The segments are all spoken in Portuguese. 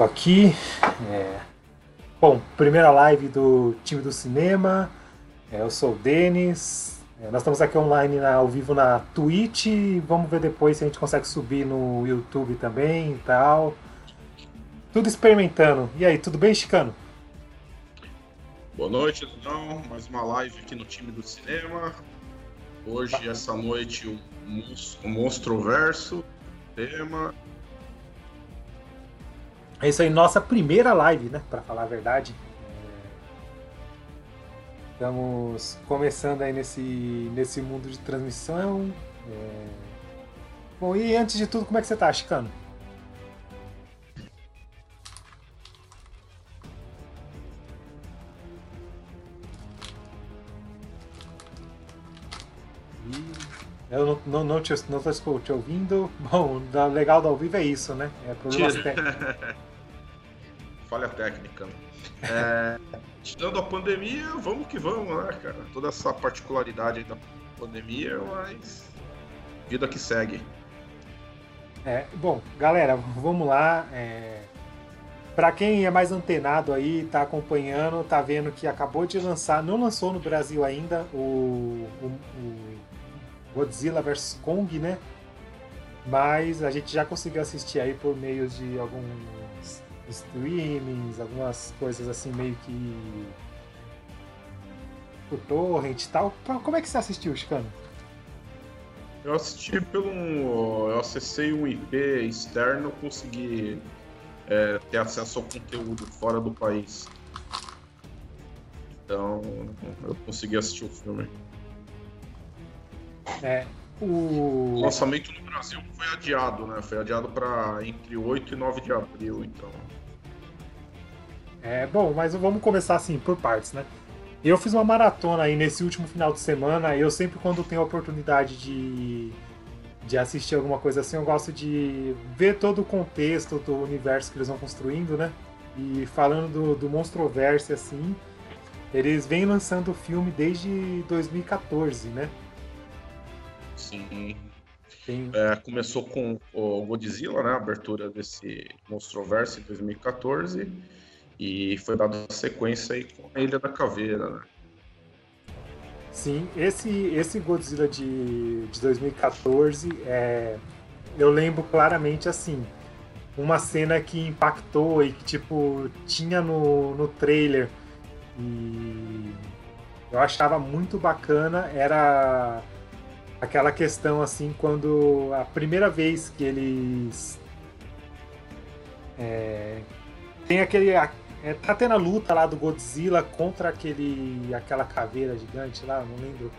Vivo aqui. É... Bom, primeira live do time do cinema. É, eu sou o Denis. É, nós estamos aqui online na- ao vivo na Twitch. Vamos ver depois se a gente consegue subir no YouTube também e tal. Tudo experimentando. E aí, tudo bem, Chicano? Boa noite, Leão. Mais uma live aqui no time do cinema. Hoje, essa noite, o Mons- o Monstro Verso. Tema. É isso aí, nossa primeira live, né? Pra falar a verdade. Estamos começando aí nesse, nesse mundo de transmissão. É, Bom, e antes de tudo, como é que você tá, Chicano? Eu não, não, não, te, não tô te ouvindo. Bom, o legal do ao vivo é isso, né? É problemas técnicos. Falha técnica. É, tirando a pandemia, vamos que vamos, né, cara? Toda essa particularidade da pandemia, mas. Vida que segue. É, bom, galera, vamos lá. É... Para quem é mais antenado aí, tá acompanhando, tá vendo que acabou de lançar, não lançou no Brasil ainda, o, o- o Godzilla vs Kong, né? Mas a gente já conseguiu assistir aí por meio de alguns streamings, algumas coisas assim meio que por torrent e tal. Como é que você assistiu, Chicano? Eu assisti pelo. Eu acessei um IP externo, consegui é, ter acesso ao conteúdo fora do país. Então, eu consegui assistir o filme. É, o... O lançamento no Brasil foi adiado, né? Foi adiado para entre 8 e 9 de abril, então. É, bom, mas vamos começar assim, por partes, né? Eu fiz uma maratona aí nesse último final de semana. Eu sempre, quando tenho a oportunidade de, de assistir alguma coisa assim, eu gosto de ver todo o contexto do universo que eles vão construindo, né? E falando do, do Monstroverse, assim, eles vêm lançando o filme desde 2014, né? Sim. Tem, É, começou com o Godzilla, né? A abertura desse Monstroverse em 2014. E foi dada sequência aí com a Ilha da Caveira, né? Sim, esse, esse Godzilla de, de 2014, é, eu lembro claramente assim, uma cena que impactou e que tipo tinha no, no trailer e eu achava muito bacana era aquela questão assim quando a primeira vez que eles é, tem aquele é, tá tendo a luta lá do Godzilla contra aquele aquela caveira gigante lá, não lembro.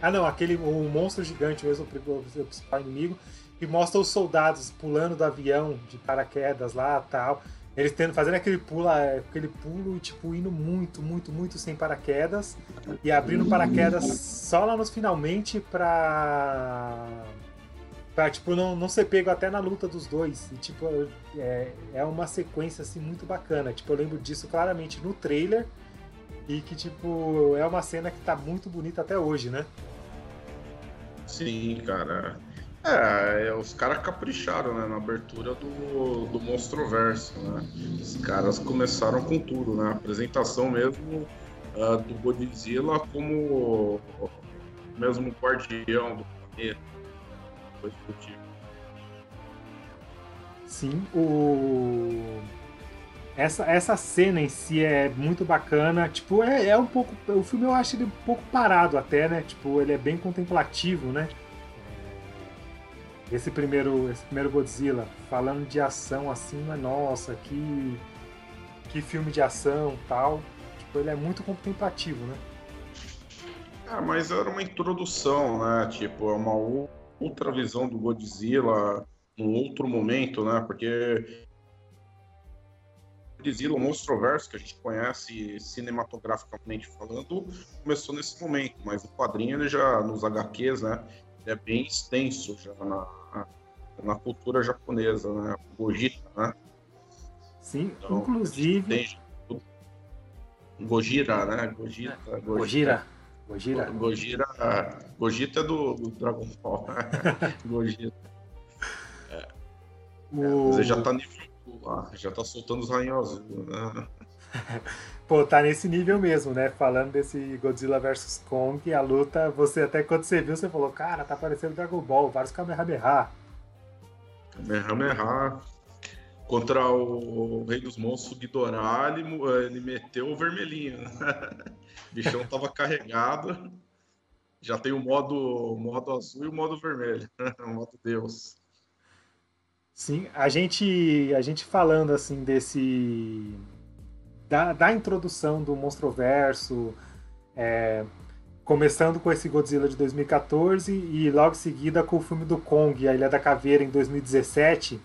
Ah não, aquele o monstro gigante mesmo, o principal inimigo, e mostra os soldados pulando do avião de paraquedas lá, tal. Eles tendo fazendo aquele pulo, aquele pulo e tipo indo muito, muito, muito sem paraquedas e abrindo paraquedas só lá nos finalmente pra pra tipo não, não ser pego até na luta dos dois. E tipo é, é uma sequência assim muito bacana. Tipo, eu lembro disso claramente no trailer e que tipo é uma cena que tá muito bonita até hoje, né? Sim, cara. É, é, os caras capricharam né, na abertura do, do Monstroverso, né? Os caras começaram com tudo, né? A apresentação mesmo ah, do Godzilla como o mesmo guardião do planeta. Tipo. Sim, o essa, essa cena em si é muito bacana. Tipo, é, é um pouco. O filme eu acho ele um pouco parado até, né? Tipo, ele é bem contemplativo, né? Esse primeiro, esse primeiro Godzilla, falando de ação assim, mas nossa, que, que filme de ação tal. Tipo, ele é muito contemplativo, né? Ah, mas era uma introdução, né? Tipo, é uma outra visão do Godzilla, num outro momento, né? Porque Godzilla, o Monstroverso, que a gente conhece cinematograficamente falando, começou nesse momento, mas o quadrinho, ele já, nos HQs, né, é bem extenso já na, na cultura japonesa, né, Gojira, né. Sim, então, inclusive... Tem, Gojira, né, Gojira. É, Gojira. Gojira. Gojira, Gojira é do, do Dragon Ball. Gojira. É. O... Você já tá nível lá, já tá soltando os rainhos azul, né? Pô, tá nesse nível mesmo, né? Falando desse Godzilla vs Kong, a luta, você até quando você viu, você falou, cara, tá parecendo Dragon Ball, vários Kamehameha. Kamehameha. Contra o Rei dos Monstros, Ghidorah, ele, ele meteu o vermelhinho. O bichão tava carregado. Já tem o modo, modo azul e o modo vermelho. o modo Deus. Sim, a gente, a gente falando assim desse da, da introdução do Monstroverso, é, começando com esse Godzilla de 2014 e logo em seguida com o filme do Kong, A Ilha da Caveira, em 2017.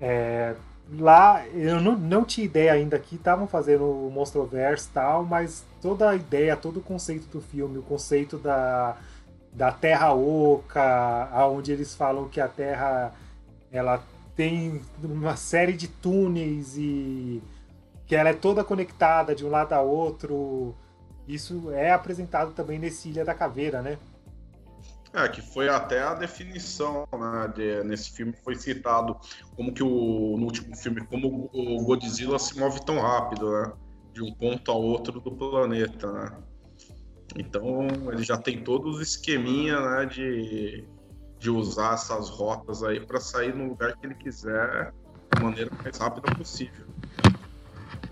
É, lá eu não, não tinha ideia ainda que estavam fazendo o Monstroverse e tal, mas toda a ideia, todo o conceito do filme, o conceito da, da Terra Oca, aonde eles falam que a Terra ela tem uma série de túneis e que ela é toda conectada de um lado a outro. Isso é apresentado também nesse Ilha da Caveira, né? É, que foi até a definição, né, de, nesse filme foi citado como que o, no último filme, como o Godzilla se move tão rápido, né, de um ponto ao outro do planeta, né. Então ele já tem todos os esqueminha, né, de de usar essas rotas aí para sair no lugar que ele quiser da maneira mais rápida possível.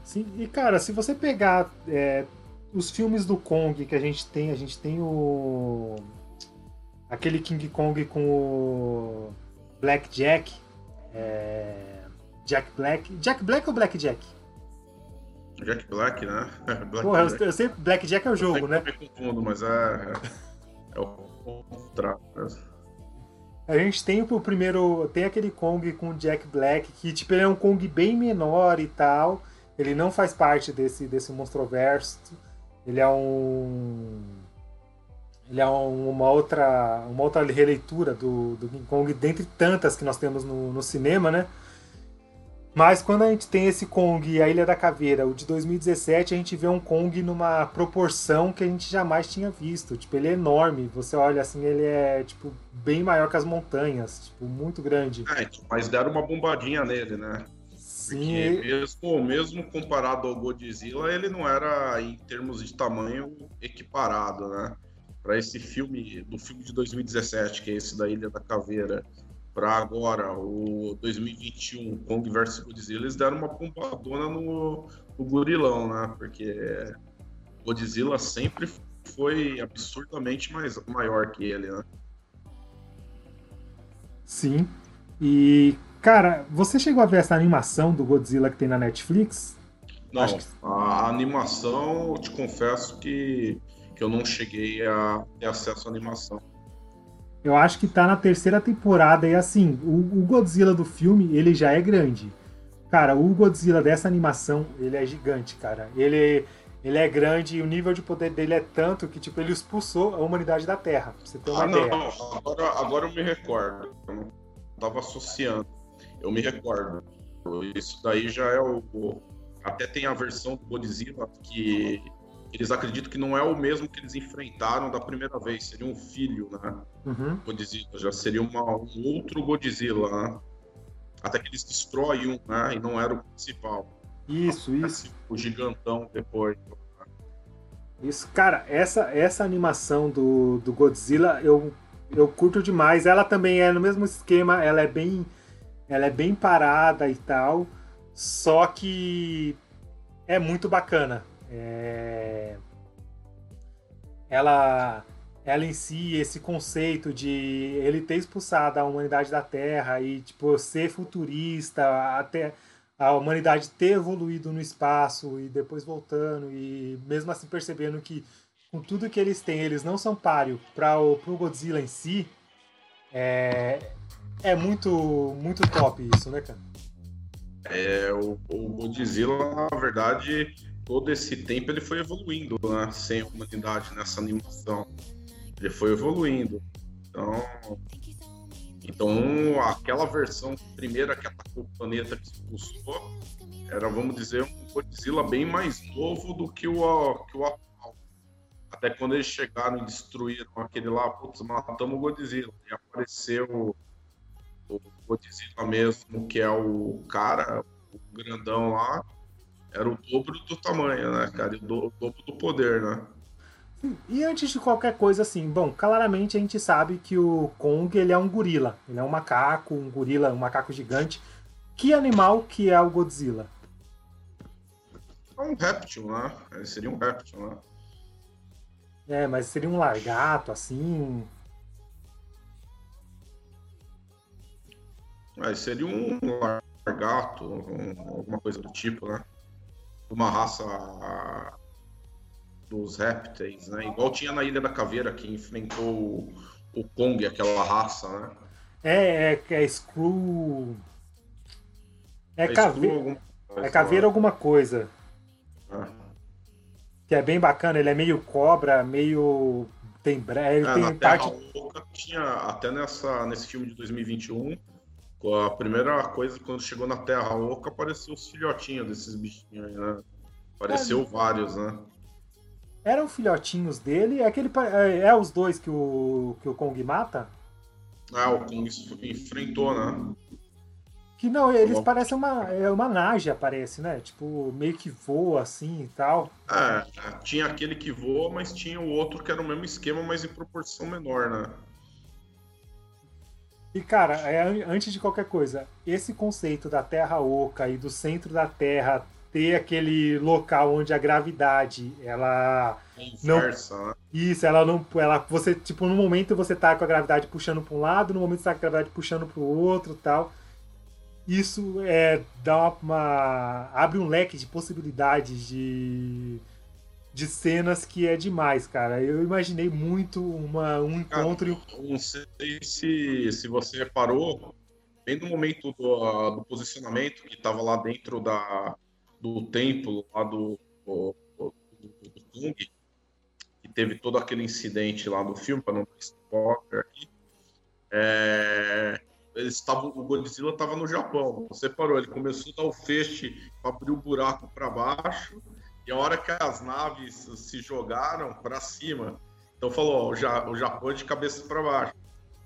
Sim, e cara, se você pegar é, os filmes do Kong que a gente tem, a gente tem o. aquele King Kong com o Black Jack. É, Jack Black. Jack Black ou Black Jack? Jack Black, né? Black Porra, Jack. eu sei Black Jack é o jogo, né? Eu me confundo, mas é. É o contrário. A gente tem o primeiro. Tem aquele Kong com o Jack Black, que tipo, ele é um Kong bem menor e tal. Ele não faz parte desse, desse monstroverso. Ele é um. Ele é uma outra, uma outra releitura do, do King Kong, dentre tantas que nós temos no, no cinema, né? Mas quando a gente tem esse Kong e a Ilha da Caveira, o de 2017, a gente vê um Kong numa proporção que a gente jamais tinha visto. Tipo, ele é enorme. Você olha assim, ele é tipo bem maior que as montanhas, tipo, muito grande. É, mas deram uma bombadinha nele, né? Sim. Porque mesmo, mesmo comparado ao Godzilla, ele não era em termos de tamanho equiparado, né? Para esse filme, do filme de 2017, que é esse da Ilha da Caveira para agora, o 2021, Kong vs Godzilla, eles deram uma pombadona no, no gorilão, né? Porque Godzilla sempre foi absurdamente mais, maior que ele, né? Sim. E, cara, você chegou a ver essa animação do Godzilla que tem na Netflix? Não, que... a animação, eu te confesso que, que eu não cheguei a ter acesso à animação. Eu acho que tá na terceira temporada e assim, o, o, Godzilla do filme, ele já é grande. Cara, o Godzilla dessa animação, ele é gigante, cara. Ele, ele é grande e o nível de poder dele é tanto que, tipo, ele expulsou a humanidade da Terra. Pra você ter uma ah, ideia. Não, agora, agora eu me recordo. Eu não tava associando. Eu me recordo. Isso daí já é o. Até tem a versão do Godzilla que eles acreditam que não é o mesmo que eles enfrentaram da primeira vez, seria um filho, né? Uhum. Godzilla, já seria uma, um outro Godzilla, né? Até que eles destroem um, né? E não era o principal. Isso, isso. O gigantão depois. Isso, cara, essa, essa animação do, do Godzilla eu, eu curto demais. Ela também é no mesmo esquema, ela é bem. Ela é bem parada e tal. Só que é muito bacana. É... Ela, ela em si, esse conceito de ele ter expulsado a humanidade da Terra e tipo, ser futurista, até a humanidade ter evoluído no espaço e depois voltando, e mesmo assim percebendo que com tudo que eles têm, eles não são páreo para o Godzilla em si, é, é muito, muito top isso, né, cara? É, o, o Godzilla, na verdade, todo esse tempo ele foi evoluindo, né? Sem a humanidade nessa animação. Ele foi evoluindo. Então, então aquela versão primeira que atacou o planeta que expulsou era, vamos dizer, um Godzilla bem mais novo do que o, que o atual. Até quando eles chegaram e destruíram aquele lá, putz, matamos o Godzilla. E apareceu Godzilla mesmo, que é o cara, o grandão lá, era o dobro do tamanho, né, cara? E o dobro do poder, né? E antes de qualquer coisa, assim, bom, claramente a gente sabe que o Kong ele é um gorila. Ele é um macaco, um gorila, um macaco gigante. Que animal que é o Godzilla? É um réptil, né? Ele seria um réptil, né? É, mas seria um largato, assim. É, seria um largato, um, alguma coisa do tipo, né? Uma raça dos répteis, né? Igual tinha na Ilha da Caveira, que enfrentou o, Kong, aquela raça, né? É, é, é Screw. É, é caveira. É caveira alguma coisa. É. Que é bem bacana, ele é meio cobra, meio. Tem breve, é, tem parte. Terra tinha, até nessa, nesse filme de 2021, a primeira coisa, quando chegou na Terra Oca, apareceu os filhotinhos desses bichinhos aí, né? Apareceu é, vários, né? Eram filhotinhos dele, é aquele é, é, os dois que o, que o Kong mata? Ah, o Kong enfrentou, né? Que não, eles Bom. parecem uma, é uma naja, parece, né? Tipo, meio que voa assim e tal. É, tinha aquele que voa, mas tinha o outro que era o mesmo esquema, mas em proporção menor, né? E, cara, é, antes de qualquer coisa, esse conceito da Terra oca e do centro da Terra ter aquele local onde a gravidade, ela Inversa, não né? Isso, ela não ela você tipo no momento você tá com a gravidade puxando para um lado, no momento você tá com a gravidade puxando para o outro, tal. Isso é dá uma abre um leque de possibilidades de de cenas que é demais, cara. Eu imaginei muito uma, um encontro. Cara, não sei se, se você reparou, bem no momento do, do posicionamento que estava lá dentro da, do templo, lá do, do, do, Kung, que teve todo aquele incidente lá do filme, para não ter spoiler aqui. É, eles estavam, o Godzilla estava no Japão. Você parou, ele começou a dar o feixe para abrir o buraco para baixo e a hora que as naves se jogaram para cima, então falou, ó, o Japão é de cabeça para baixo.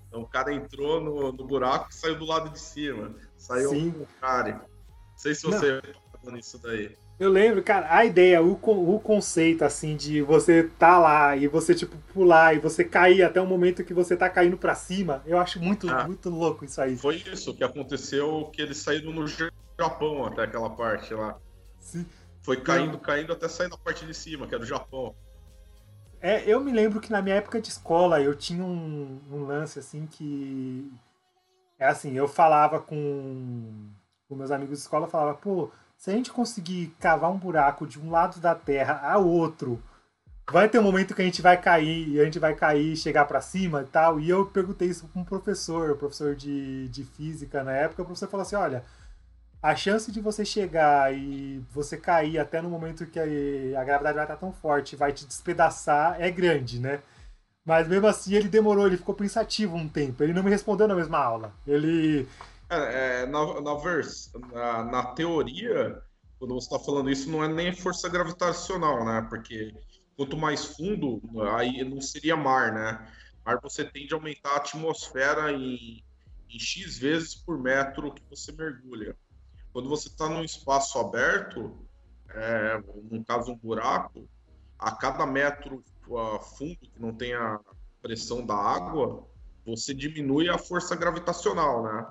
Então o cara entrou no, no buraco e saiu do lado de cima. Saiu o cara. Não sei se você tá nisso daí. Eu lembro, cara, a ideia, o, o conceito, assim, de você tá lá e você, tipo, pular e você cair até o momento que você tá caindo para cima, eu acho muito, ah, muito louco isso aí. Foi isso que aconteceu, que eles saíram no Japão até aquela parte lá. Sim. Foi caindo, não. caindo até sair na parte de cima, que era o Japão. É, eu me lembro que na minha época de escola eu tinha um, um lance assim que. É assim, eu falava com, com meus amigos de escola, falava, pô, se a gente conseguir cavar um buraco de um lado da Terra a outro, vai ter um momento que a gente vai cair, e a gente vai cair e chegar para cima e tal. E eu perguntei isso para um professor, professor de, de física na época, o professor falou assim, olha, a chance de você chegar e você cair até no momento que a, gravidade vai estar tão forte vai te despedaçar é grande, né? Mas mesmo assim ele demorou, ele ficou pensativo um tempo. Ele não me respondeu na mesma aula. Ele. É, é, na, na, na, na teoria, quando você está falando isso, não é nem força gravitacional, né? Porque quanto mais fundo, aí não seria mar, né? Mar você tende a aumentar a atmosfera em, em X vezes por metro que você mergulha. Quando você está num espaço aberto, é, no caso um buraco, a cada metro uh, fundo que não tem a pressão da água, você diminui a força gravitacional, né?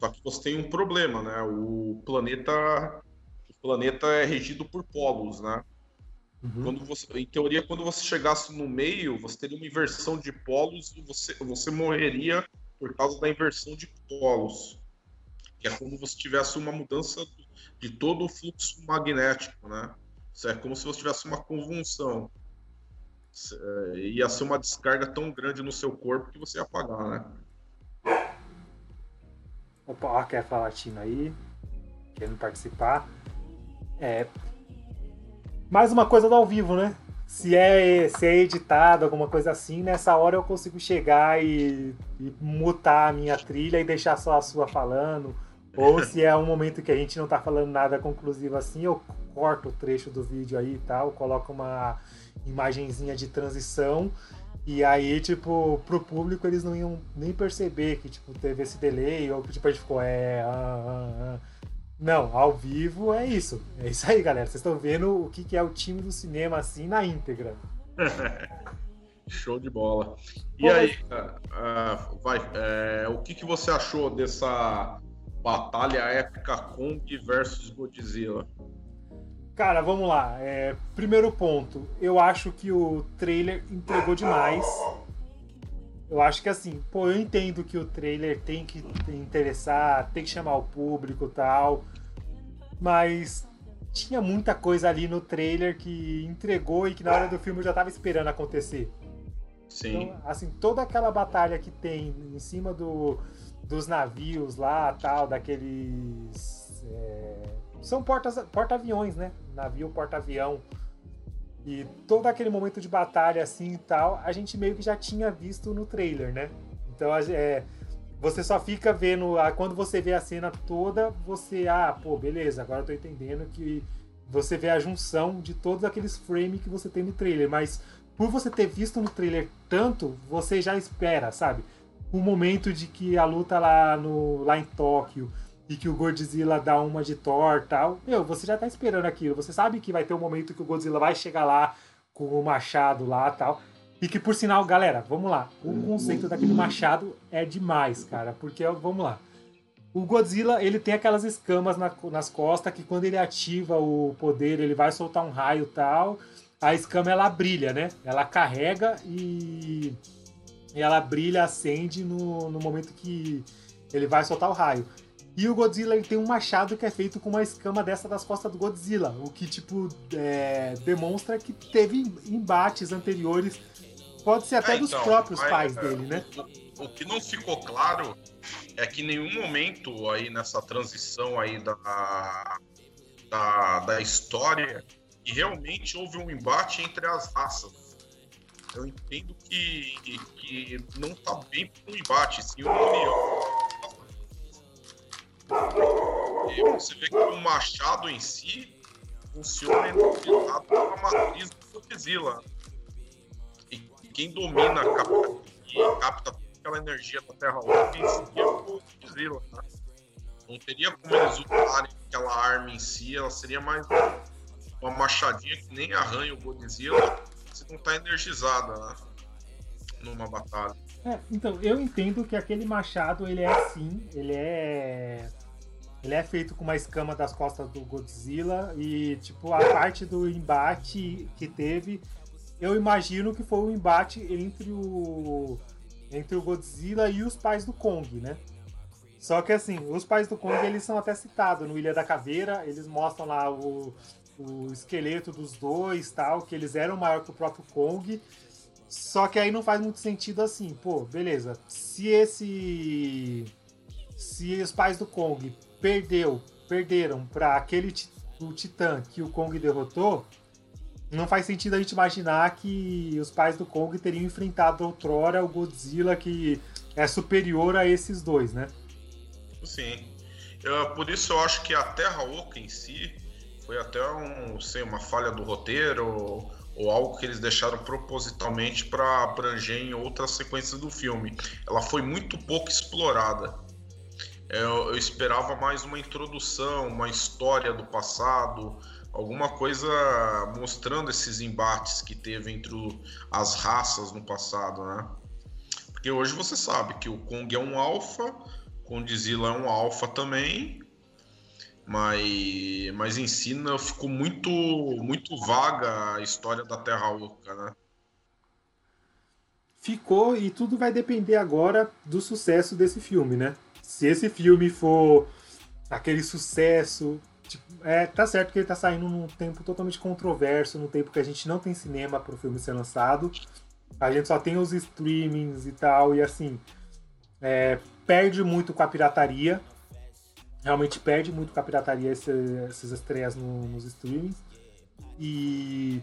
Só que você tem um problema, né? O planeta, o planeta é regido por polos, né? Uhum. Quando você, em teoria, quando você chegasse no meio, você teria uma inversão de polos e você, você morreria por causa da inversão de polos é como se tivesse uma mudança de todo o fluxo magnético, né? É como se você tivesse uma convulsão. É, ia ser uma descarga tão grande no seu corpo que você ia apagar, né? Opa, quer falar latino aí, querendo participar. É. Mais uma coisa do ao vivo, né? Se é, se é editado, alguma coisa assim, nessa hora eu consigo chegar e, e mutar a minha trilha e deixar só a sua falando. Ou se é um momento que a gente não tá falando nada conclusivo assim, eu corto o trecho do vídeo aí e tal, coloco uma imagenzinha de transição e aí, tipo, pro público eles não iam nem perceber que, tipo, teve esse delay, ou que, tipo, a gente ficou, é, ah, ah, ah. Não, ao vivo é isso. É isso aí, galera. Vocês estão vendo o que, que é o time do cinema, assim, na íntegra. Show de bola. E Pô, aí, mas... uh, vai, é, o que, que você achou dessa batalha épica Kong versus Godzilla? Cara, vamos lá. É, primeiro ponto, eu acho que o trailer entregou demais. Eu acho que assim, pô, eu entendo que o trailer tem que interessar, tem que chamar o público tal, mas tinha muita coisa ali no trailer que entregou e que na hora do filme eu já tava esperando acontecer. Sim. Então, assim, toda aquela batalha que tem em cima do, dos navios lá, tal, daqueles. É, são porta-aviões, né? Navio, porta-avião. E todo aquele momento de batalha assim e tal, a gente meio que já tinha visto no trailer, né? Então é, você só fica vendo. Quando você vê a cena toda, você. Ah, pô, beleza, agora eu tô entendendo que você vê a junção de todos aqueles frames que você tem no trailer. Mas por você ter visto no trailer tanto, você já espera, sabe? O momento de que a luta lá, no, lá em Tóquio e que o Godzilla dá uma de Thor tal. Meu, você já tá esperando aquilo. Você sabe que vai ter um momento que o Godzilla vai chegar lá com o machado lá tal. E que, por sinal, galera, vamos lá. O conceito daquele machado é demais, cara. Porque, vamos lá. O Godzilla, ele tem aquelas escamas na, nas costas que quando ele ativa o poder, ele vai soltar um raio tal. A escama, ela brilha, né? Ela carrega e... e ela brilha, acende no, no momento que ele vai soltar o raio. E o Godzilla ele tem um machado que é feito com uma escama dessa das costas do Godzilla, o que tipo é, demonstra que teve embates anteriores, pode ser até é, dos então, próprios mas, pais é, dele, né? O, o, que não ficou claro é que em nenhum momento aí nessa transição aí da, da, da história que realmente houve um embate entre as raças. Eu entendo que, que não tá bem um embate, sim uma união e você vê que o machado em si funciona interpretado pela matriz do Godzilla. E quem domina, capta, e capta toda aquela energia da Terra Oca em si é o Godzilla. Né? Não teria como eles usarem aquela arma em si, ela seria mais uma machadinha que nem arranha o Godzilla se não está energizada né? numa batalha. É, então, eu entendo que aquele machado, ele é assim, ele é ele é feito com uma escama das costas do Godzilla e, tipo, a parte do embate que teve, eu imagino que foi um embate entre o entre o Godzilla e os pais do Kong, né? Só que assim, os pais do Kong eles são até citados no Ilha da Caveira, eles mostram lá o, o esqueleto dos dois, tal, que eles eram maior que o próprio Kong. Só que aí não faz muito sentido assim, pô, beleza. Se esse se os pais do Kong perdeu, perderam para aquele o Titã que o Kong derrotou, não faz sentido a gente imaginar que os pais do Kong teriam enfrentado outrora o Godzilla que é superior a esses dois, né? Sim. Eu, por isso eu acho que a Terra Oca em si foi até um, sei, uma falha do roteiro ou, ou algo que eles deixaram propositalmente para abranger em outras sequências do filme. Ela foi muito pouco explorada. Eu, eu esperava mais uma introdução, uma história do passado, alguma coisa mostrando esses embates que teve entre o, as raças no passado, né? Porque hoje você sabe que o Kong é um alfa, o Godzilla é um alfa também, mas, mas em si não, ficou muito, muito vaga a história da Terra Oca, né? Ficou e tudo vai depender agora do sucesso desse filme, né? se esse filme for aquele sucesso. Tipo, é, tá certo que ele tá saindo num tempo totalmente controverso, num tempo que a gente não tem cinema para o filme ser lançado. A gente só tem os streamings e tal, e assim. É, perde muito com a pirataria. Realmente perde muito com a pirataria essas estreias no, nos streamings. E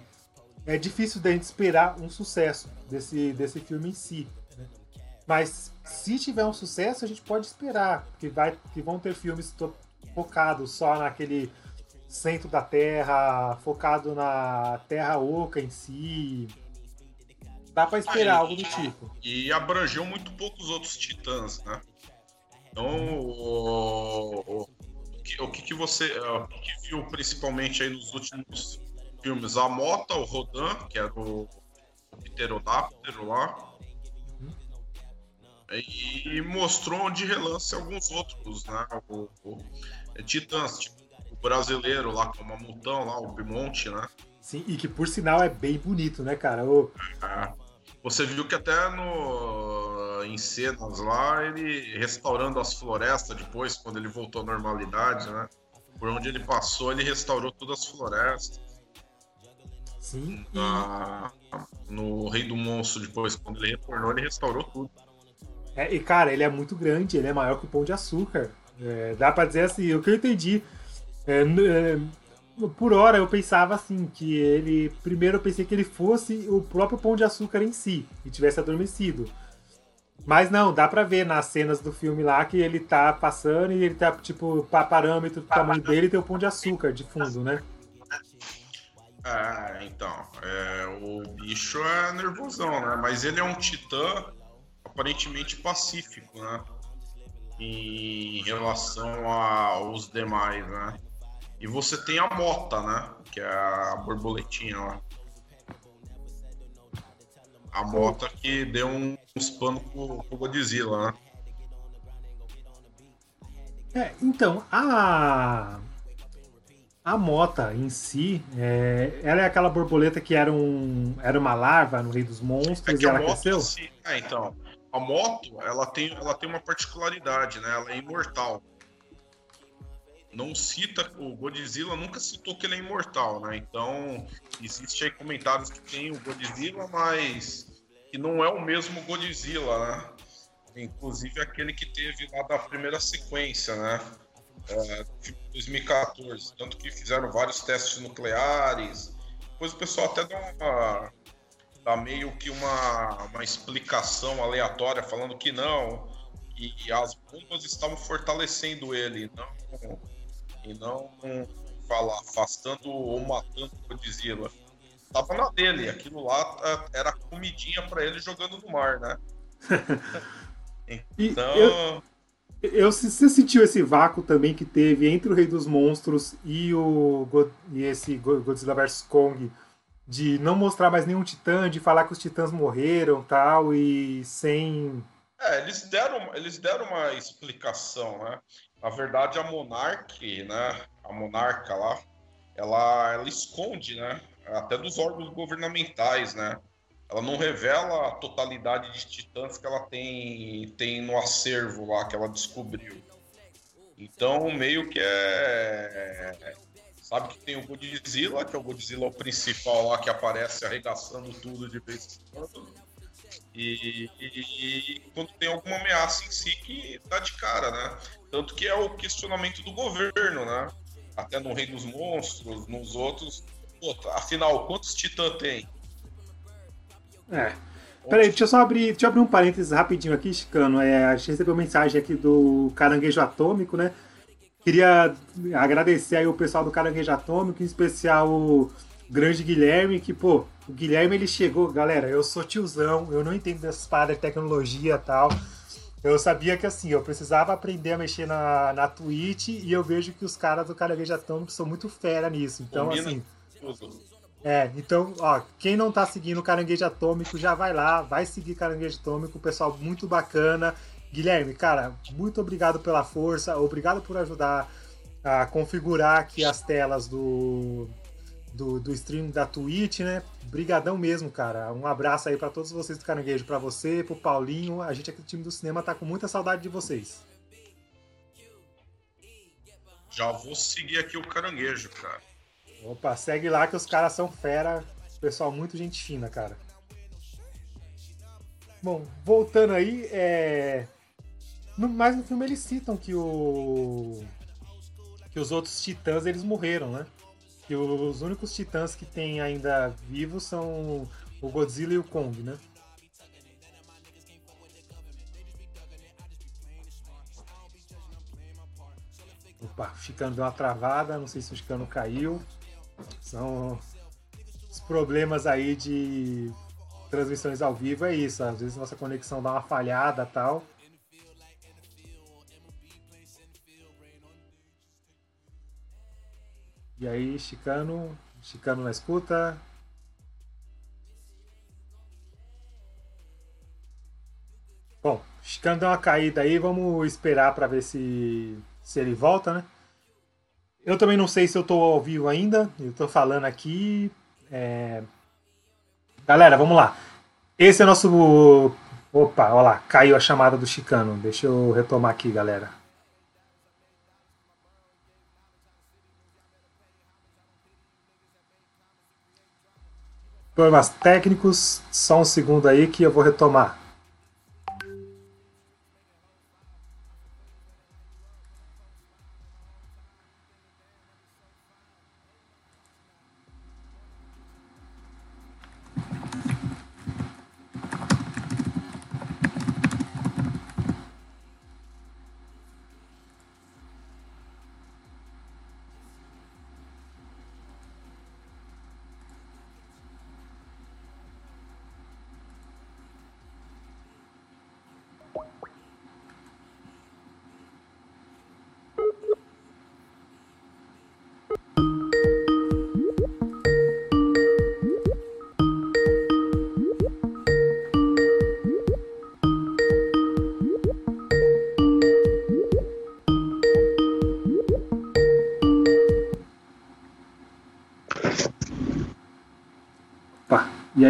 é difícil da gente esperar um sucesso desse, desse filme em si. Né? Mas se tiver um sucesso, a gente pode esperar que, vai, que vão ter filmes focados só naquele centro da Terra, focado na Terra Oca em si. Dá pra esperar algo do tipo. E abrangeu muito poucos outros titãs, né? Então, o, o, que, que você o que viu principalmente aí nos últimos filmes? A Mota, o Rodan, que era o, Pterodáptero lá. E mostrou de relance alguns outros, né? O, o, é, titãs, tipo o brasileiro lá com o Mamutão lá, o Bimonte, né? Sim, e que por sinal é bem bonito, né, cara? O... É. Você viu que até no, em cenas lá, ele restaurando as florestas depois, quando ele voltou à normalidade, né? Por onde ele passou, ele restaurou todas as florestas. Sim. Na, no Rei do Monstro, depois, quando ele retornou, ele restaurou tudo. É, e cara, ele é muito grande, ele é maior que o Pão de Açúcar. É, dá pra dizer assim, o que eu entendi. É, é por hora eu pensava assim, que ele. Primeiro eu pensei que ele fosse o próprio Pão de Açúcar em si, e tivesse adormecido. Mas não, dá pra ver nas cenas do filme lá que ele tá passando e ele tá, tipo, parâmetro do tamanho dele tem o Pão de Açúcar de fundo, né? É, então, é, o bicho é nervosão, né? Mas ele é um titã aparentemente pacífico, né? Em relação aos demais, né? E você tem a mota, né? Que é a borboletinha lá. A mota que deu um, uns panos pro, pro Godzilla, né? É, então, a. A mota em si, é, ela é aquela borboleta que era, um, era uma larva no Rei dos Monstros é e ela cresceu? Si, é, então. A moto, ela tem, ela tem uma particularidade, né? Ela é imortal não cita, o Godzilla nunca citou que ele é imortal, né? Então, existe aí comentários que tem o Godzilla, mas que não é o mesmo Godzilla, né? Inclusive aquele que teve lá da primeira sequência, né? É, 2014. Tanto que fizeram vários testes nucleares. Depois o pessoal até dá uma. dá meio que uma, uma explicação aleatória falando que não. E as bombas estavam fortalecendo ele, não e não falar afastando ou matando o Godzilla. Tava na dele, aquilo lá é, era comidinha para ele jogando no mar, né? então. Eu, eu, você sentiu esse vácuo também que teve entre o Rei dos Monstros e, o, e esse Godzilla vs Kong? De não mostrar mais nenhum titã, de falar que os titãs morreram tal, e sem. É, eles deram, eles deram uma explicação, né? Na verdade, a Monarch, né? A monarca lá, ela, ela esconde, né? Até dos órgãos governamentais, né? Ela não revela a totalidade de titãs que ela tem, tem no acervo lá que ela descobriu. Então, meio que é. Sabe que tem o Godzilla, que é o Godzilla o principal lá que aparece arregaçando tudo de vez em quando. E, e, e, quando tem alguma ameaça em si que dá de cara, né? Tanto que é o questionamento do governo, né? Até no Rei dos Monstros, nos outros. Pô, afinal, quantos titãs tem? É. Peraí, deixa eu só abrir, deixa abrir um parênteses rapidinho aqui, Chicano. É, a gente recebeu mensagem aqui do Caranguejo Atômico, né? Queria agradecer aí o pessoal do Caranguejo Atômico, em especial o grande Guilherme, que, pô, o Guilherme ele chegou, galera, eu sou tiozão, eu não entendo dessas paradas de tecnologia e tal. Eu sabia que assim, eu precisava aprender a mexer na, na Twitch e eu vejo que os caras do Caranguejo Atômico são muito fera nisso. Então, Combina assim. É, então, ó, quem não tá seguindo o Caranguejo Atômico, já vai lá, vai seguir Caranguejo Atômico, pessoal muito bacana. Guilherme, cara, muito obrigado pela força, obrigado por ajudar a configurar aqui as telas do, do, do stream da Twitch, né? Brigadão mesmo, cara. Um abraço aí para todos vocês do Caranguejo, para você, pro Paulinho. A gente aqui do time do cinema tá com muita saudade de vocês. Já vou seguir aqui o Caranguejo, cara. Opa, segue lá que os caras são fera. Pessoal, muito gente fina, cara. Bom, voltando aí, é... No, mas no filme eles citam que o que os outros titãs eles morreram, né? Que os únicos titãs que tem ainda vivos são o Godzilla e o Kong, né? Opa, ficando deu uma travada, não sei se o Chicano caiu. São os problemas aí de transmissões ao vivo, é isso. Às vezes nossa conexão dá uma falhada tal. E aí, Chicano, Chicano na escuta. Bom, Chicano deu uma caída aí, vamos esperar para ver se se ele volta, né? Eu também não sei se eu tô ao vivo ainda, eu tô falando aqui. É... Galera, vamos lá. Esse é nosso. Opa, olha lá, caiu a chamada do Chicano. Deixa eu retomar aqui, galera. Problemas técnicos, só um segundo aí que eu vou retomar.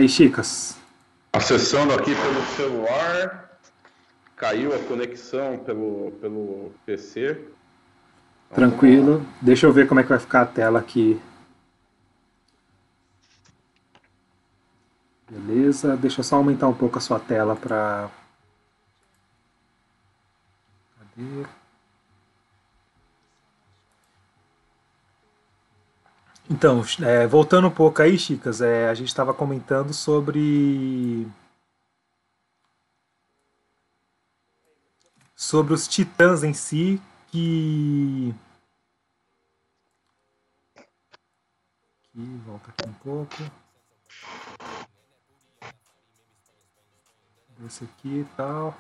Aí, Chicas? Acessando aqui pelo celular, caiu a conexão pelo, pelo PC. Tranquilo. Deixa eu ver como é que vai ficar a tela aqui. Beleza. Deixa eu só aumentar um pouco a sua tela para. Então, é, voltando um pouco aí, Chicas, é, a gente estava comentando sobre. sobre os titãs em si que. Aqui, volta aqui um pouco. Esse aqui e tal.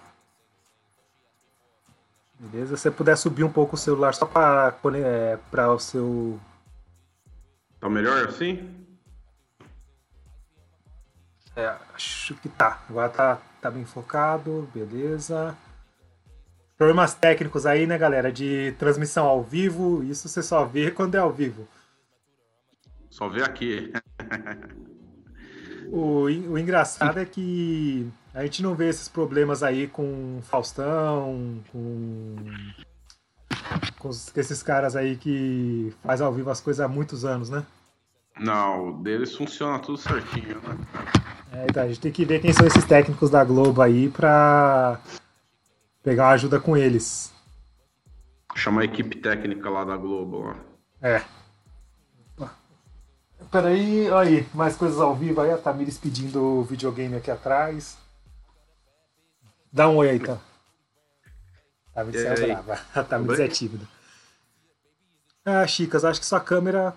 Beleza? Se você puder subir um pouco o celular só para é, o seu Tá melhor assim? É, acho que tá. Agora tá, tá bem focado, beleza. Problemas técnicos aí, né, galera? De transmissão ao vivo. Isso você só vê quando é ao vivo. Só vê aqui. o, o engraçado é que a gente não vê esses problemas aí com Faustão, com com esses caras aí que faz ao vivo as coisas há muitos anos, né? Não, o deles funciona tudo certinho, né? É, então, a gente tem que ver quem são esses técnicos da Globo aí pra pegar uma ajuda com eles. Chama a equipe técnica lá da Globo lá. É. Peraí, aí, mais coisas ao vivo aí, a Tamires pedindo o videogame aqui atrás. Dá um oi aí, então. Tamires é, é brava. A Tamires é tímida. Ah, Chicas, acho que sua câmera.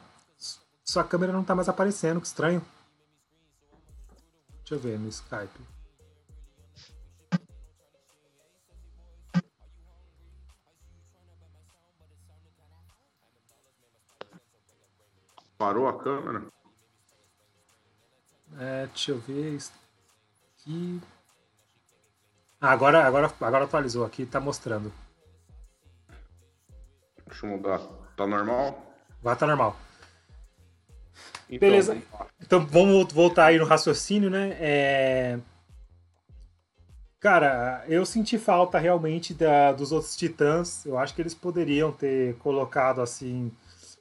Sua câmera não tá mais aparecendo, que estranho. Deixa eu ver no Skype. Parou a câmera? É, deixa eu ver aqui. Ah, agora, agora, agora atualizou aqui, tá mostrando. Deixa eu mudar. Tá normal? Agora tá normal. Então, Beleza. Então vamos voltar aí no raciocínio, né? É... Cara, eu senti falta realmente da, dos outros titãs. Eu acho que eles poderiam ter colocado assim.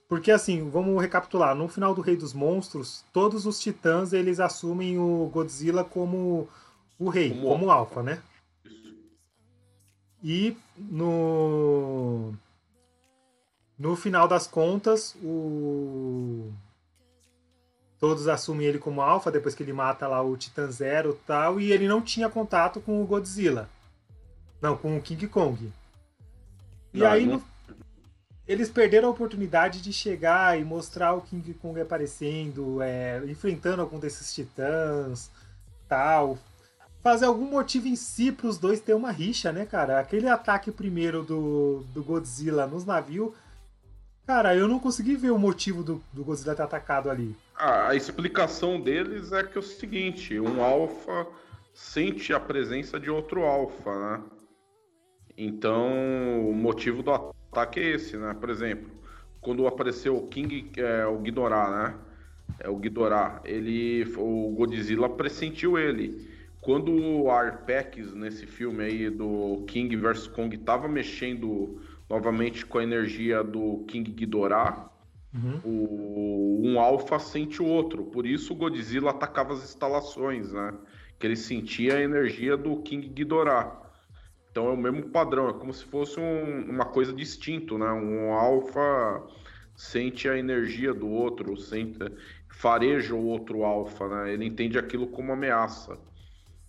Porque assim, vamos recapitular. No final do Rei dos Monstros, todos os titãs eles assumem o Godzilla como o rei, como, como alfa, né? E no no final das contas, o todos assumem ele como alfa depois que ele mata lá o Titan Zero e tal, e ele não tinha contato com o Godzilla. Não, com o King Kong. E Não, aí não- no- eles perderam a oportunidade de chegar e mostrar o King Kong aparecendo, é, enfrentando algum desses titãs, tal. Fazer algum motivo em si para os dois ter uma rixa, né, cara? Aquele ataque primeiro do, do Godzilla nos navios. Cara, eu não consegui ver o motivo do, do Godzilla ter atacado ali. A, a explicação deles é que é o seguinte: um alfa sente a presença de outro alfa, né? Então, o motivo do ataque é esse, né? Por exemplo, quando apareceu o King, é, o Ghidorah, né? É o Ghidorah, ele, o Godzilla pressentiu ele. Quando o Arpex nesse filme aí do King vs Kong tava mexendo novamente com a energia do King Ghidorah, o, um alfa sente o outro. Por isso o Godzilla atacava as instalações, né? Que ele sentia a energia do King Ghidorah. Então é o mesmo padrão, é como se fosse um- uma coisa distinta, né? Um alfa sente a energia do outro, sente, fareja o outro alfa, né? Ele entende aquilo como ameaça.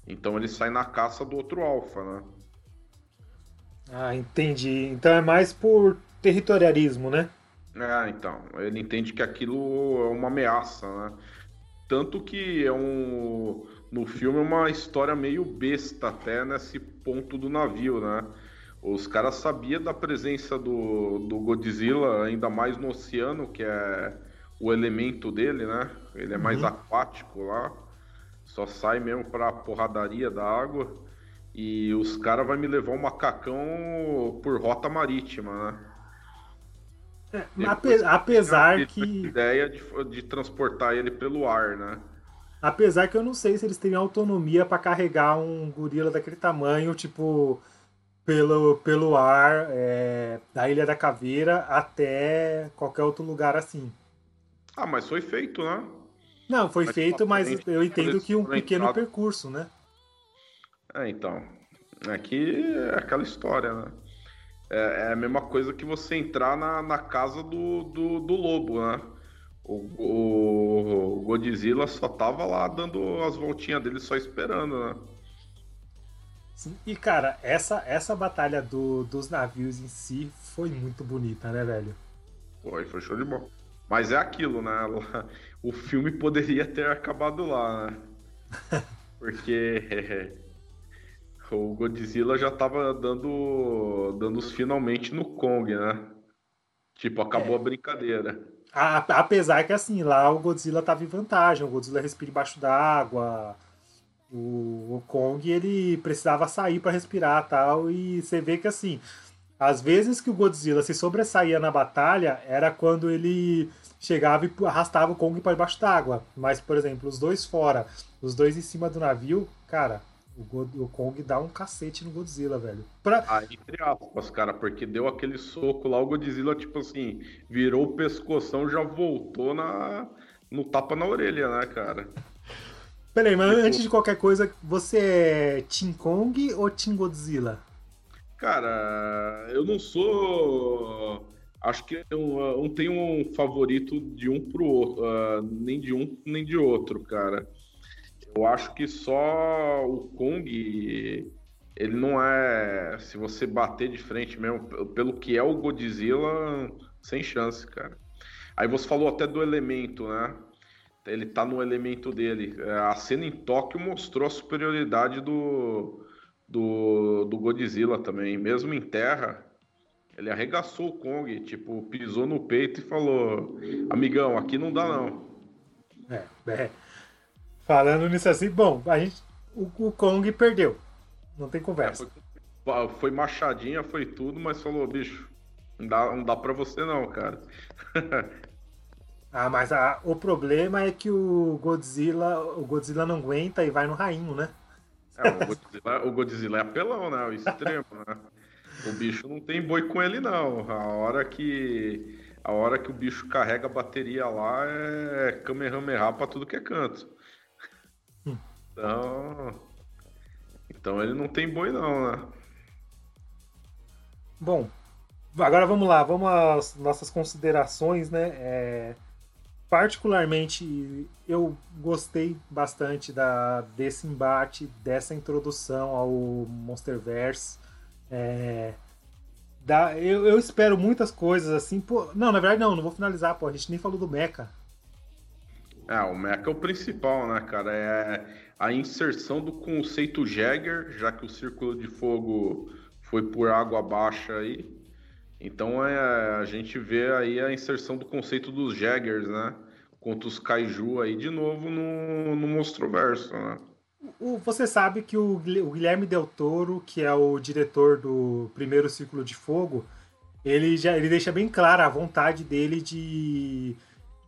Então ele sai na caça do outro alfa, né? Ah, entendi. Então é mais por territorialismo, né? É, então, ele entende que aquilo é uma ameaça, né? Tanto que é um. No filme é uma história meio besta até nesse ponto do navio, né? Os caras sabiam da presença do, do Godzilla, ainda mais no oceano, que é o elemento dele, né? Ele é mais Uhum. aquático lá. Só sai mesmo pra porradaria da água. E os caras vão me levar um macacão por rota marítima, né? É, ape- apesar que. ideia de, de transportar ele pelo ar, né? Apesar que eu não sei se eles têm autonomia pra carregar um gorila daquele tamanho, tipo, pelo, pelo ar, é, da Ilha da Caveira até qualquer outro lugar assim. Ah, mas foi feito, né? Não, foi Mas feito, mas eu entendo eles que um pequeno percurso, né? É, então. Aqui é aquela história, né? É, é a mesma coisa que você entrar na, na casa do, do, do lobo, né? O, o, o Godzilla só tava lá dando as voltinhas dele, só esperando, né? Sim, E, cara, essa, essa batalha do- dos navios em si foi muito bonita, né, velho? Foi, foi show de bola. Mas é aquilo, né? O filme poderia ter acabado lá, né? Porque o Godzilla já tava dando, dando os finalmente no Kong, né? Tipo, acabou a brincadeira. A- apesar que, assim, lá o Godzilla tava em vantagem, o Godzilla respira embaixo d'água, o, o Kong, ele precisava sair pra respirar tal, e você vê que, assim, às vezes que o Godzilla se sobressaía na batalha era quando ele chegava e arrastava o Kong para debaixo d'água. Mas, por exemplo, os dois fora, os dois em cima do navio, cara, o, Go- o Kong dá um cacete no Godzilla, velho. Pra, Ah, entre aspas, cara, porque deu aquele soco lá, o Godzilla, tipo assim, virou o pescoção, já voltou na, no tapa na orelha, né, cara? Peraí, mas Tipo- antes de qualquer coisa, você é Team Kong ou Team Godzilla? Cara, eu não sou. Acho que eu não tenho um favorito de um pro outro, uh, nem de um nem de outro, cara. Eu acho que só o Kong, ele não é. Se você bater de frente mesmo, pelo que é o Godzilla, sem chance, cara. Aí você falou até do elemento, né? Ele tá no elemento dele. É, A cena em Tóquio mostrou a superioridade do, do, do Godzilla também. Mesmo em terra, ele arregaçou o Kong, tipo, pisou no peito e falou: Amigão, aqui não dá não. É, é. Falando nisso assim, bom, a gente, o, o Kong perdeu. Não tem conversa. Foi, foi machadinha, foi tudo, mas falou: Bicho, não dá, não dá pra você não, cara. Ah, mas a- o problema é que o Godzilla, o Godzilla não aguenta e vai no rainho, né? É, o, Godzilla, o Godzilla é apelão, né? O extremo, né? O bicho não tem boi com ele, não. A hora que. A hora que o bicho carrega a bateria lá é Kamehameha pra tudo que é canto. Então. Então ele não tem boi, não, né? Bom, agora vamos lá, vamos às nossas considerações, né? É, particularmente, eu gostei bastante da, desse embate, dessa introdução ao Monsterverse. É, da, eu, eu, espero muitas coisas assim. Pô, não, na verdade, não, não vou finalizar, pô. A gente nem falou do Mecha. É, o Mecha é o principal, né, cara? É a inserção do conceito Jäger, já que o Círculo de Fogo foi por água abaixo aí. Então é, a gente vê aí a inserção do conceito dos Jaggers, né? Contra os Kaiju aí de novo no, no Monstroverso, né? O, você sabe que o, o Guilherme Del Toro, que é o diretor do primeiro Círculo de Fogo, ele já ele deixa bem clara a vontade dele de,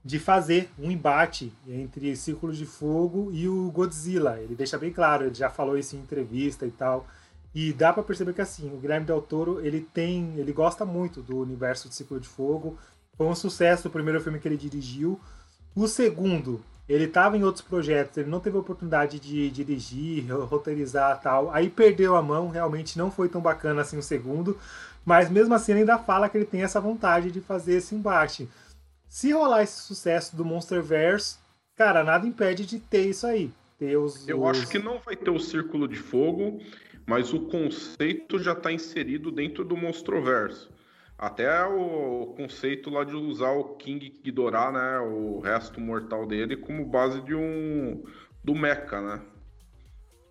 de fazer um embate entre Círculo de Fogo e o Godzilla. Ele deixa bem claro, ele já falou isso em entrevista e tal. E dá para perceber que assim, o Guilherme Del Toro, ele tem, ele gosta muito do universo de Círculo de Fogo. Foi um sucesso o primeiro filme que ele dirigiu. O segundo, ele estava em outros projetos, ele não teve oportunidade de dirigir, roteirizar tal. Aí perdeu a mão, realmente não foi tão bacana assim o segundo. Mas mesmo assim ele ainda fala que ele tem essa vontade de fazer esse embate. Se rolar esse sucesso do Monsterverse, cara, nada impede de ter isso aí. Ter os, Eu os... acho que não vai ter o Círculo de Fogo mas o conceito já está inserido dentro do Monstroverso. Até o conceito lá de usar o King Ghidorah, né, o resto mortal dele, como base de um do Mecha, né?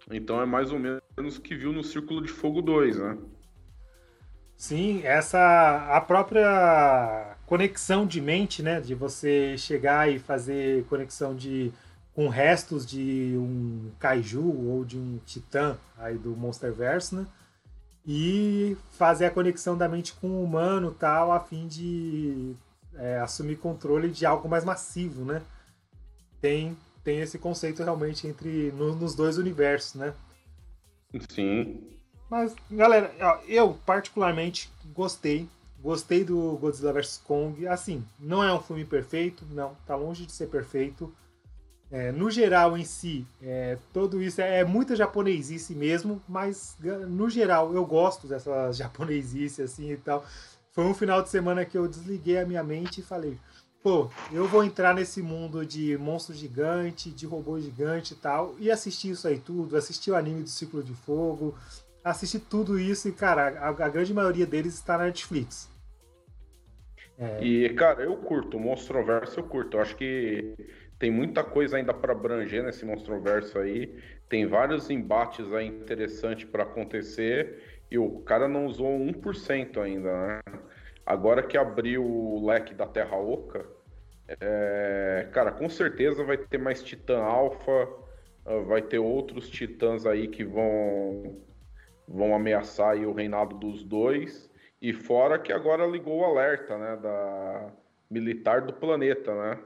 Então é mais ou menos que viu no Círculo de Fogo 2, né? Sim, essa a própria conexão de mente, né, de você chegar e fazer conexão de com restos de um kaiju ou de um titã aí do Monsterverse, né? E fazer a conexão da mente com o humano tal, a fim de é, assumir controle de algo mais massivo, né? Tem, tem esse conceito realmente entre no, nos dois universos, né? Sim. Mas, galera, eu particularmente gostei. Gostei do Godzilla vs Kong. Assim, não é um filme perfeito, não, tá longe de ser perfeito é, no geral, em si, é, tudo isso é, é muita japonesice mesmo, mas no geral eu gosto dessa japonesice assim e tal. Foi um final de semana que eu desliguei a minha mente e falei: pô, eu vou entrar nesse mundo de monstro gigante, de robô gigante e tal, e assistir isso aí tudo, assistir o anime do Ciclo de Fogo, assistir tudo isso e, cara, a, a grande maioria deles está na Netflix. É. E, cara, eu curto, o Monstroverso eu curto. Eu acho que tem muita coisa ainda para abranger nesse Monstroverso aí. Tem vários embates aí interessantes para acontecer. E o cara não usou 1% ainda, né? Agora que abriu o leque da Terra Oca, é... cara, com certeza vai ter mais Titã Alpha, ah, vai ter outros titãs aí que vão, vão ameaçar o reinado dos dois. E fora que agora ligou o alerta, né, da militar do planeta, né?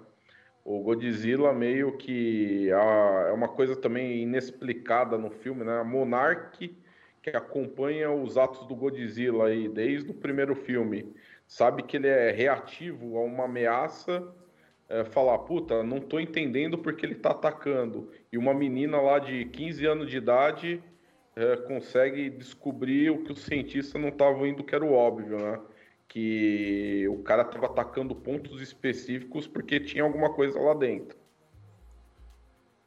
O Godzilla meio que é uma coisa também inexplicada no filme, né? A Monarch que acompanha os atos do Godzilla aí desde o primeiro filme, sabe que ele é reativo a uma ameaça, é, falar, puta, não tô entendendo porque ele tá atacando. E uma menina lá de 15 anos de idade é, consegue descobrir o que os cientistas não estavam indo, que era o óbvio, né? Que o cara estava atacando pontos específicos porque tinha alguma coisa lá dentro.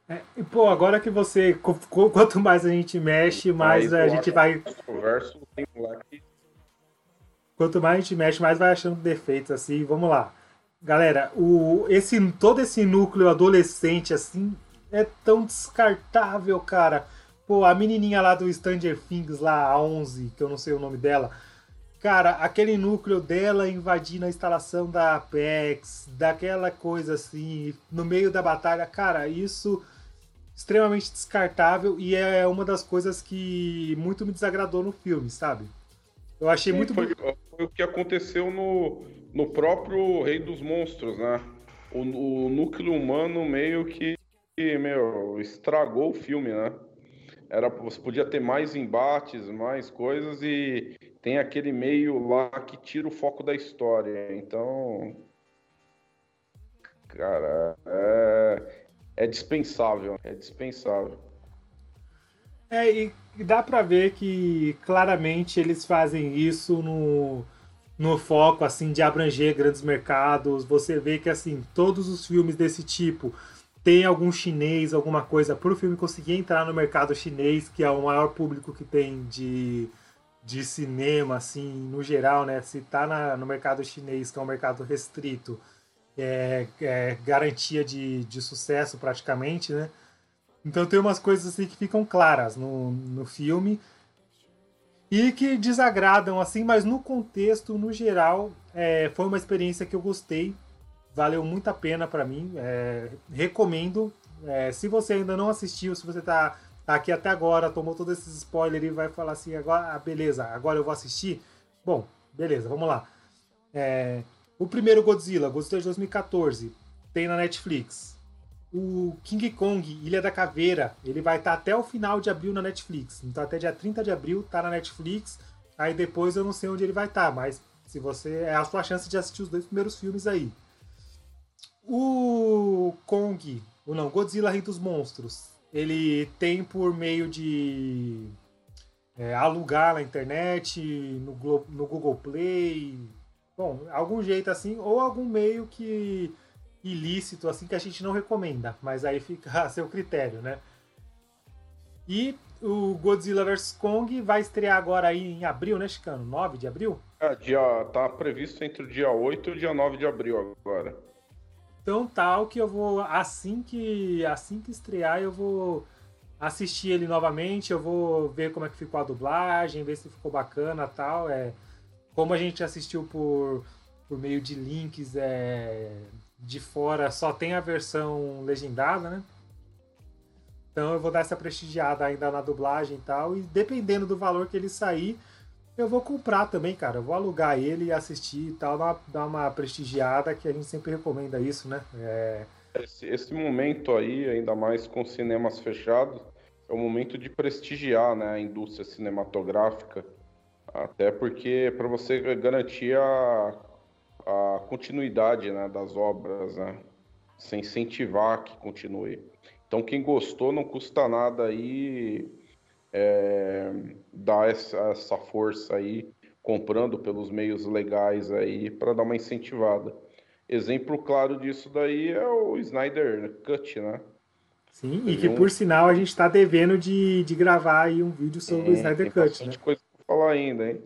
É, e, pô, agora que você. Quanto mais a gente mexe, mais a gente vai. Converso, tem que... Quanto mais a gente mexe, mais vai achando defeitos, assim. Vamos lá. Galera, o, esse, todo esse núcleo adolescente, assim, é tão descartável, cara. Pô, a menininha lá do Stranger Things, lá, a 11, que eu não sei o nome dela Cara, aquele núcleo dela invadindo a instalação da Apex, daquela coisa assim, no meio da batalha, cara, isso extremamente descartável e é uma das coisas que muito me desagradou no filme, sabe? Eu achei Sim, muito. Foi, foi, o que aconteceu no, no próprio Rei dos Monstros, né? O, o núcleo humano meio que, meu, estragou o filme, né? Era, você podia ter mais embates, mais coisas e tem aquele meio lá que tira o foco da história. Então, cara, é, é dispensável, é dispensável. É, e dá para ver que claramente eles fazem isso no, no foco assim de abranger grandes mercados. Você vê que assim todos os filmes desse tipo tem algum chinês, alguma coisa para o filme conseguir entrar no mercado chinês, que é o maior público que tem de, de cinema, assim, no geral, né? Se tá na, no mercado chinês, que é um mercado restrito, é, é garantia de, de sucesso praticamente, né? Então tem umas coisas assim que ficam claras no, no filme e que desagradam, assim, mas no contexto, no geral, é, foi uma experiência que eu gostei, valeu muito a pena para mim, é, recomendo. É, se você ainda não assistiu, se você tá, tá, aqui até agora, tomou todos esses spoilers e vai falar assim, agora, ah, beleza, agora eu vou assistir. Bom, beleza, vamos lá. É, o primeiro Godzilla, Godzilla de 2014, tem na Netflix o King Kong, Ilha da Caveira, ele vai estar tá até o final de abril na Netflix. Então até dia 30 de abril tá na Netflix. Aí depois eu não sei onde ele vai estar, tá, mas se você é a sua chance de assistir os dois primeiros filmes aí. O Kong, ou não, Godzilla Rei dos Monstros, ele tem por meio de é, alugar na internet, no, no Google Play, bom, algum jeito assim, ou algum meio que ilícito, assim, que a gente não recomenda, mas aí fica a seu critério, né? E o Godzilla vs Kong vai estrear agora aí em abril, né, Chicano? 9 de abril? É, dia, tá previsto entre o dia 8 e o dia 9 de abril agora. Então tal que eu vou, assim que, assim que estrear, eu vou assistir ele novamente, eu vou ver como é que ficou a dublagem, ver se ficou bacana tal. É, como a gente assistiu por, por meio de links é, de fora só tem a versão legendada, né? Então eu vou dar essa prestigiada ainda na dublagem e tal. E dependendo do valor que ele sair, eu vou comprar também, cara. Eu vou alugar ele e assistir e tal, dar uma, dar uma prestigiada, que a gente sempre recomenda isso, né? É... Esse, esse, momento aí, ainda mais com cinemas fechados, é o momento de prestigiar né, a indústria cinematográfica. Até porque para você garantir a a continuidade né, das obras, né? Sem incentivar que continue. Então, quem gostou, não custa nada aí é, dar essa, essa força aí, comprando pelos meios legais aí, para dar uma incentivada. Exemplo claro disso daí é o Snyder Cut, né? Sim, e que um... por sinal a gente está devendo de, de gravar aí um vídeo sobre é, o Snyder Cut, né? coisa pra falar ainda, hein?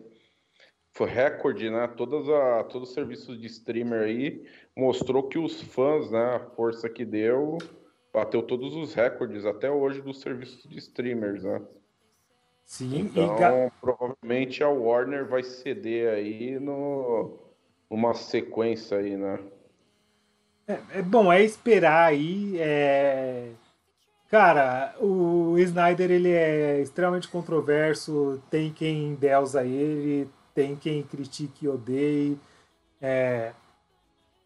foi recorde, né? Todas a, todos os serviços de streamer aí mostrou que os fãs, né? A força que deu, bateu todos os recordes até hoje dos serviços de streamers, né? Sim, então e... provavelmente a Warner vai ceder aí no uma sequência aí, né? É, é bom, é esperar aí. É... Cara, o Snyder ele é extremamente controverso, tem quem deusa ele, tem quem critique e odeie. É,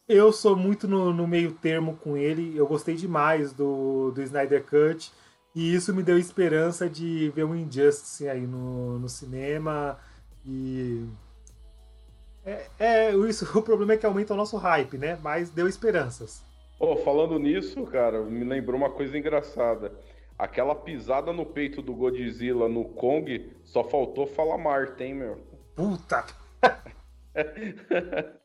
eu sou muito no, no, meio termo com ele, eu gostei demais do, do Snyder Cut, e isso me deu esperança de ver um Injustice aí no, no cinema. E. É, é, isso, o problema é que aumenta o nosso hype, né? Mas deu esperanças. Oh, falando nisso, cara, me lembrou uma coisa engraçada. Aquela pisada no peito do Godzilla no Kong, só faltou falar Marta, hein, meu? Puta!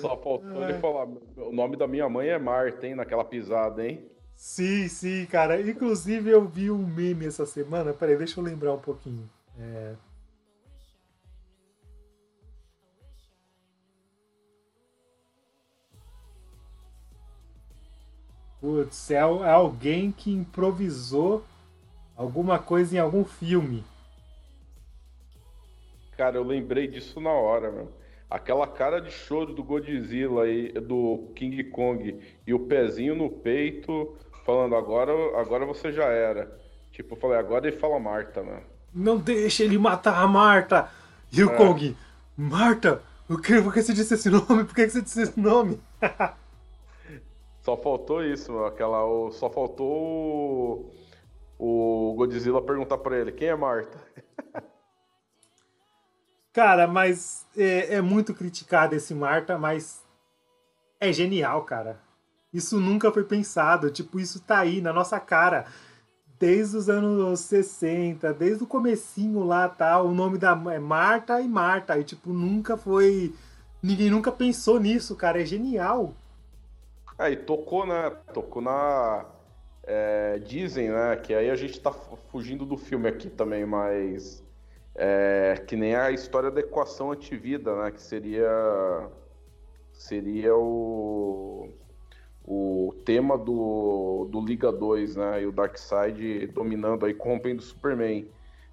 Só faltou ele falar. O nome da minha mãe é Marta, hein? Naquela pisada, hein? Sim, sim, cara. Inclusive eu vi um meme essa semana. Peraí, deixa eu lembrar um pouquinho. É... Putz, é, é alguém que improvisou alguma coisa em algum filme. Cara, eu lembrei disso na hora, meu. Aquela cara de choro do Godzilla aí, do King Kong e o pezinho no peito, falando agora, agora você já era. Tipo, eu falei, agora ele fala Marta, mano. Não deixe ele matar a Marta! E o é. Kong, Marta, por que, por que você disse esse nome? Por que você disse esse nome? só faltou isso, mano. Aquela, o, só faltou o, o Godzilla perguntar pra ele, quem é Marta? Cara, mas é, é, muito criticado esse Marta, mas é genial, cara. Isso nunca foi pensado. Tipo, isso tá aí na nossa cara. desde os anos 60, desde o comecinho lá, tá? O nome da é Marta e Marta. E, tipo, nunca foi. Ninguém nunca pensou nisso, cara. É genial. É, e tocou, né? Tocou na. É, dizem, né? Que aí a gente tá fugindo do filme aqui também, mas. É, que nem a história da equação antivida, né? Que seria. Seria o o tema do, do Liga 2, né? E o Darkseid dominando aí, corrompendo o Superman.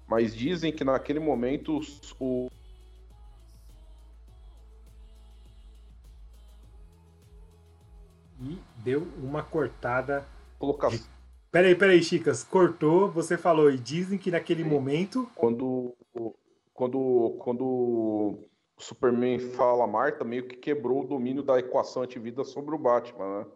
Mas dizem que naquele momento o. E deu uma cortada. Colocação. Peraí, peraí, Chicas. Cortou, você falou, e dizem que naquele Sim. momento. Quando. Quando. Quando o Superman fala a Marta, meio que quebrou o domínio da equação antivida sobre o Batman, né?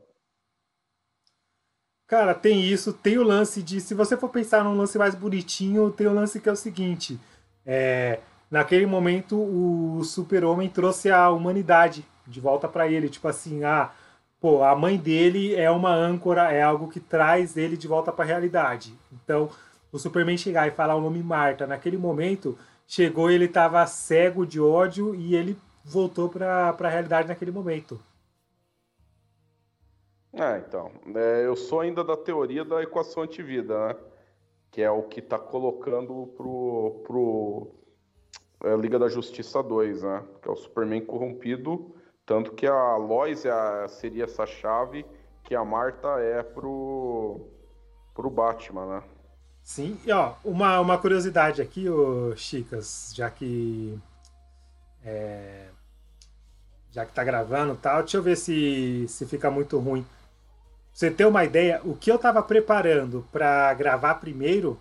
Cara, tem isso, tem o lance de. Se você for pensar num lance mais bonitinho, tem o lance que é o seguinte. É, naquele momento, o super-homem trouxe a humanidade de volta para ele. Tipo assim, ah, pô, a mãe dele é uma âncora, é algo que traz ele de volta para a realidade. Então, o Superman chegar e falar o nome Marta, naquele momento, chegou ele estava cego de ódio e ele voltou para a realidade naquele momento. É, então. É, eu sou ainda da teoria da equação antivida, né? Que é o que está colocando pro, pro é, Liga da Justiça 2, né? Que é o Superman corrompido. Tanto que a Lois é seria essa chave que a Marta é pro, pro Batman, né? Sim, e ó, uma, uma curiosidade aqui, ô Chicas, já que. É, já que tá gravando e tal, deixa eu ver se, se fica muito ruim você ter uma ideia, o que eu tava preparando para gravar primeiro.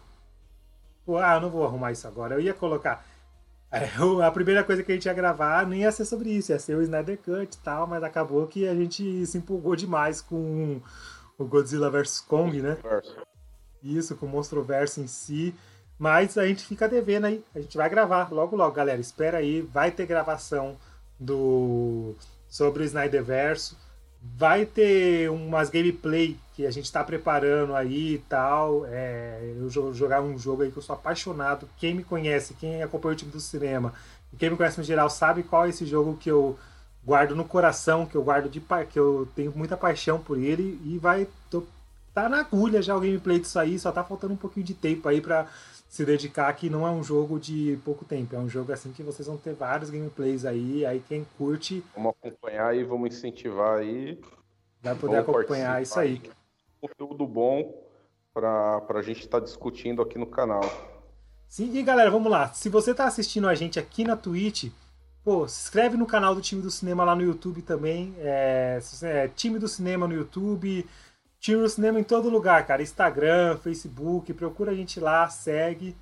Ah, eu não vou arrumar isso agora. Eu ia colocar. É, a primeira coisa que a gente ia gravar não ia ser sobre isso, ia ser o Snyder Cut e tal, mas acabou que a gente se empolgou demais com o Godzilla vs Kong, né? Isso, com o Monstroverso em si. Mas a gente fica devendo aí. A gente vai gravar logo, logo, galera. Espera aí, vai ter gravação do sobre o Snyder Verso. Vai ter umas gameplay que a gente está preparando aí e tal. É, eu jogar um jogo aí que eu sou apaixonado. Quem me conhece, quem acompanha o time do cinema, quem me conhece no geral sabe qual é esse jogo que eu guardo no coração, que eu guardo de que eu tenho muita paixão por ele e vai tô, tá na agulha já o gameplay disso aí, só tá faltando um pouquinho de tempo aí para se dedicar que não é um jogo de pouco tempo, é um jogo assim que vocês vão ter vários gameplays aí, aí quem curte. Vamos acompanhar e vamos incentivar aí. Vai poder acompanhar isso aí. Conteúdo bom para a gente estar tá discutindo aqui no canal. Sim, e galera, vamos lá. Se você está assistindo a gente aqui na Twitch, pô, se inscreve no canal do Time do Cinema lá no YouTube também. É, é Time do Cinema no YouTube Tira o cinema em todo lugar, cara. Instagram, Facebook, procura a gente lá, segue.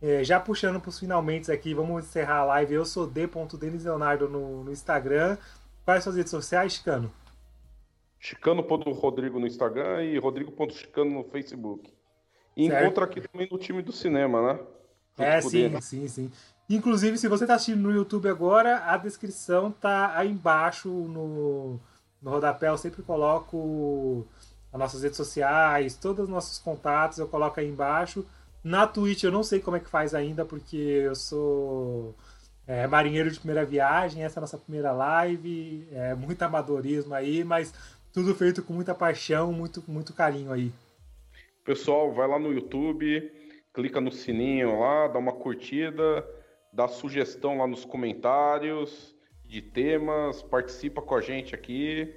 É, já puxando para os finalmente aqui, vamos encerrar a live. Eu sou d.denisleonardo no, no Instagram. Quais suas redes sociais, Chicano? Chicano.rodrigo no Instagram e Rodrigo.chicano no Facebook. E certo. encontra aqui também no time do cinema, né? é, sim, sim, sim. Inclusive, se você está assistindo no YouTube agora, a descrição tá aí embaixo no, no rodapé. Eu sempre coloco as nossas redes sociais, todos os nossos contatos eu coloco aí embaixo. Na Twitch eu não sei como é que faz ainda, porque eu sou é, marinheiro de primeira viagem, essa é a nossa primeira live, é muito amadorismo aí, mas tudo feito com muita paixão, muito, muito carinho aí. Pessoal, vai lá no YouTube, clica no sininho lá, dá uma curtida, dá sugestão lá nos comentários de temas, participa com a gente aqui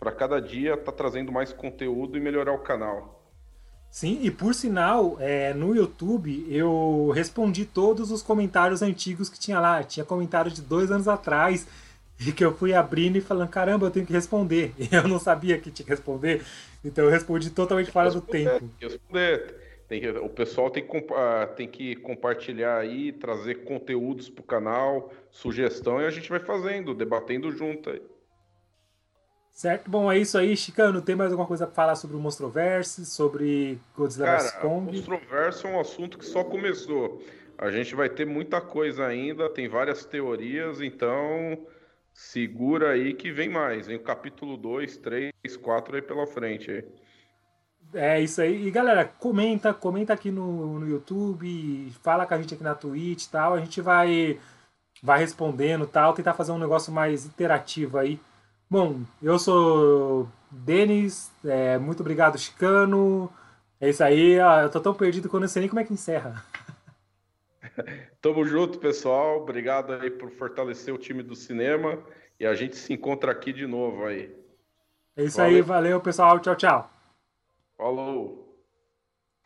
para cada dia estar tá trazendo mais conteúdo e melhorar o canal. Sim, e por sinal, é, no YouTube eu respondi todos os comentários antigos que tinha lá. Tinha comentários de dois anos atrás e que eu fui abrindo e falando: caramba, eu tenho que responder. E eu não sabia que tinha que responder, então eu respondi totalmente fora do tempo. Tem que o pessoal tem que, uh, tem que compartilhar aí, trazer conteúdos para o canal, sugestão, e a gente vai fazendo, debatendo junto aí. Certo? Bom, é isso aí, Chicano. Tem mais alguma coisa para falar sobre o Monstroverse, sobre Godzilla vs Kong? O Monstroverse é um assunto que só começou. A gente vai ter muita coisa ainda, tem várias teorias, então segura aí que vem mais. Vem o capítulo 2, 3, 4 aí pela frente. É isso aí. E galera, comenta, comenta aqui no, no YouTube, fala com a gente aqui na Twitch e tal. A gente vai, vai respondendo tal, tentar fazer um negócio mais interativo aí. Bom, eu sou Denis, é, muito obrigado, Chicano. É isso aí, ó, eu tô tão perdido que eu não sei nem como é que encerra. Tamo junto, pessoal. Obrigado aí por fortalecer o time do cinema. E a gente se encontra aqui de novo aí. É isso valeu. aí, valeu, pessoal. Tchau, tchau. Falou.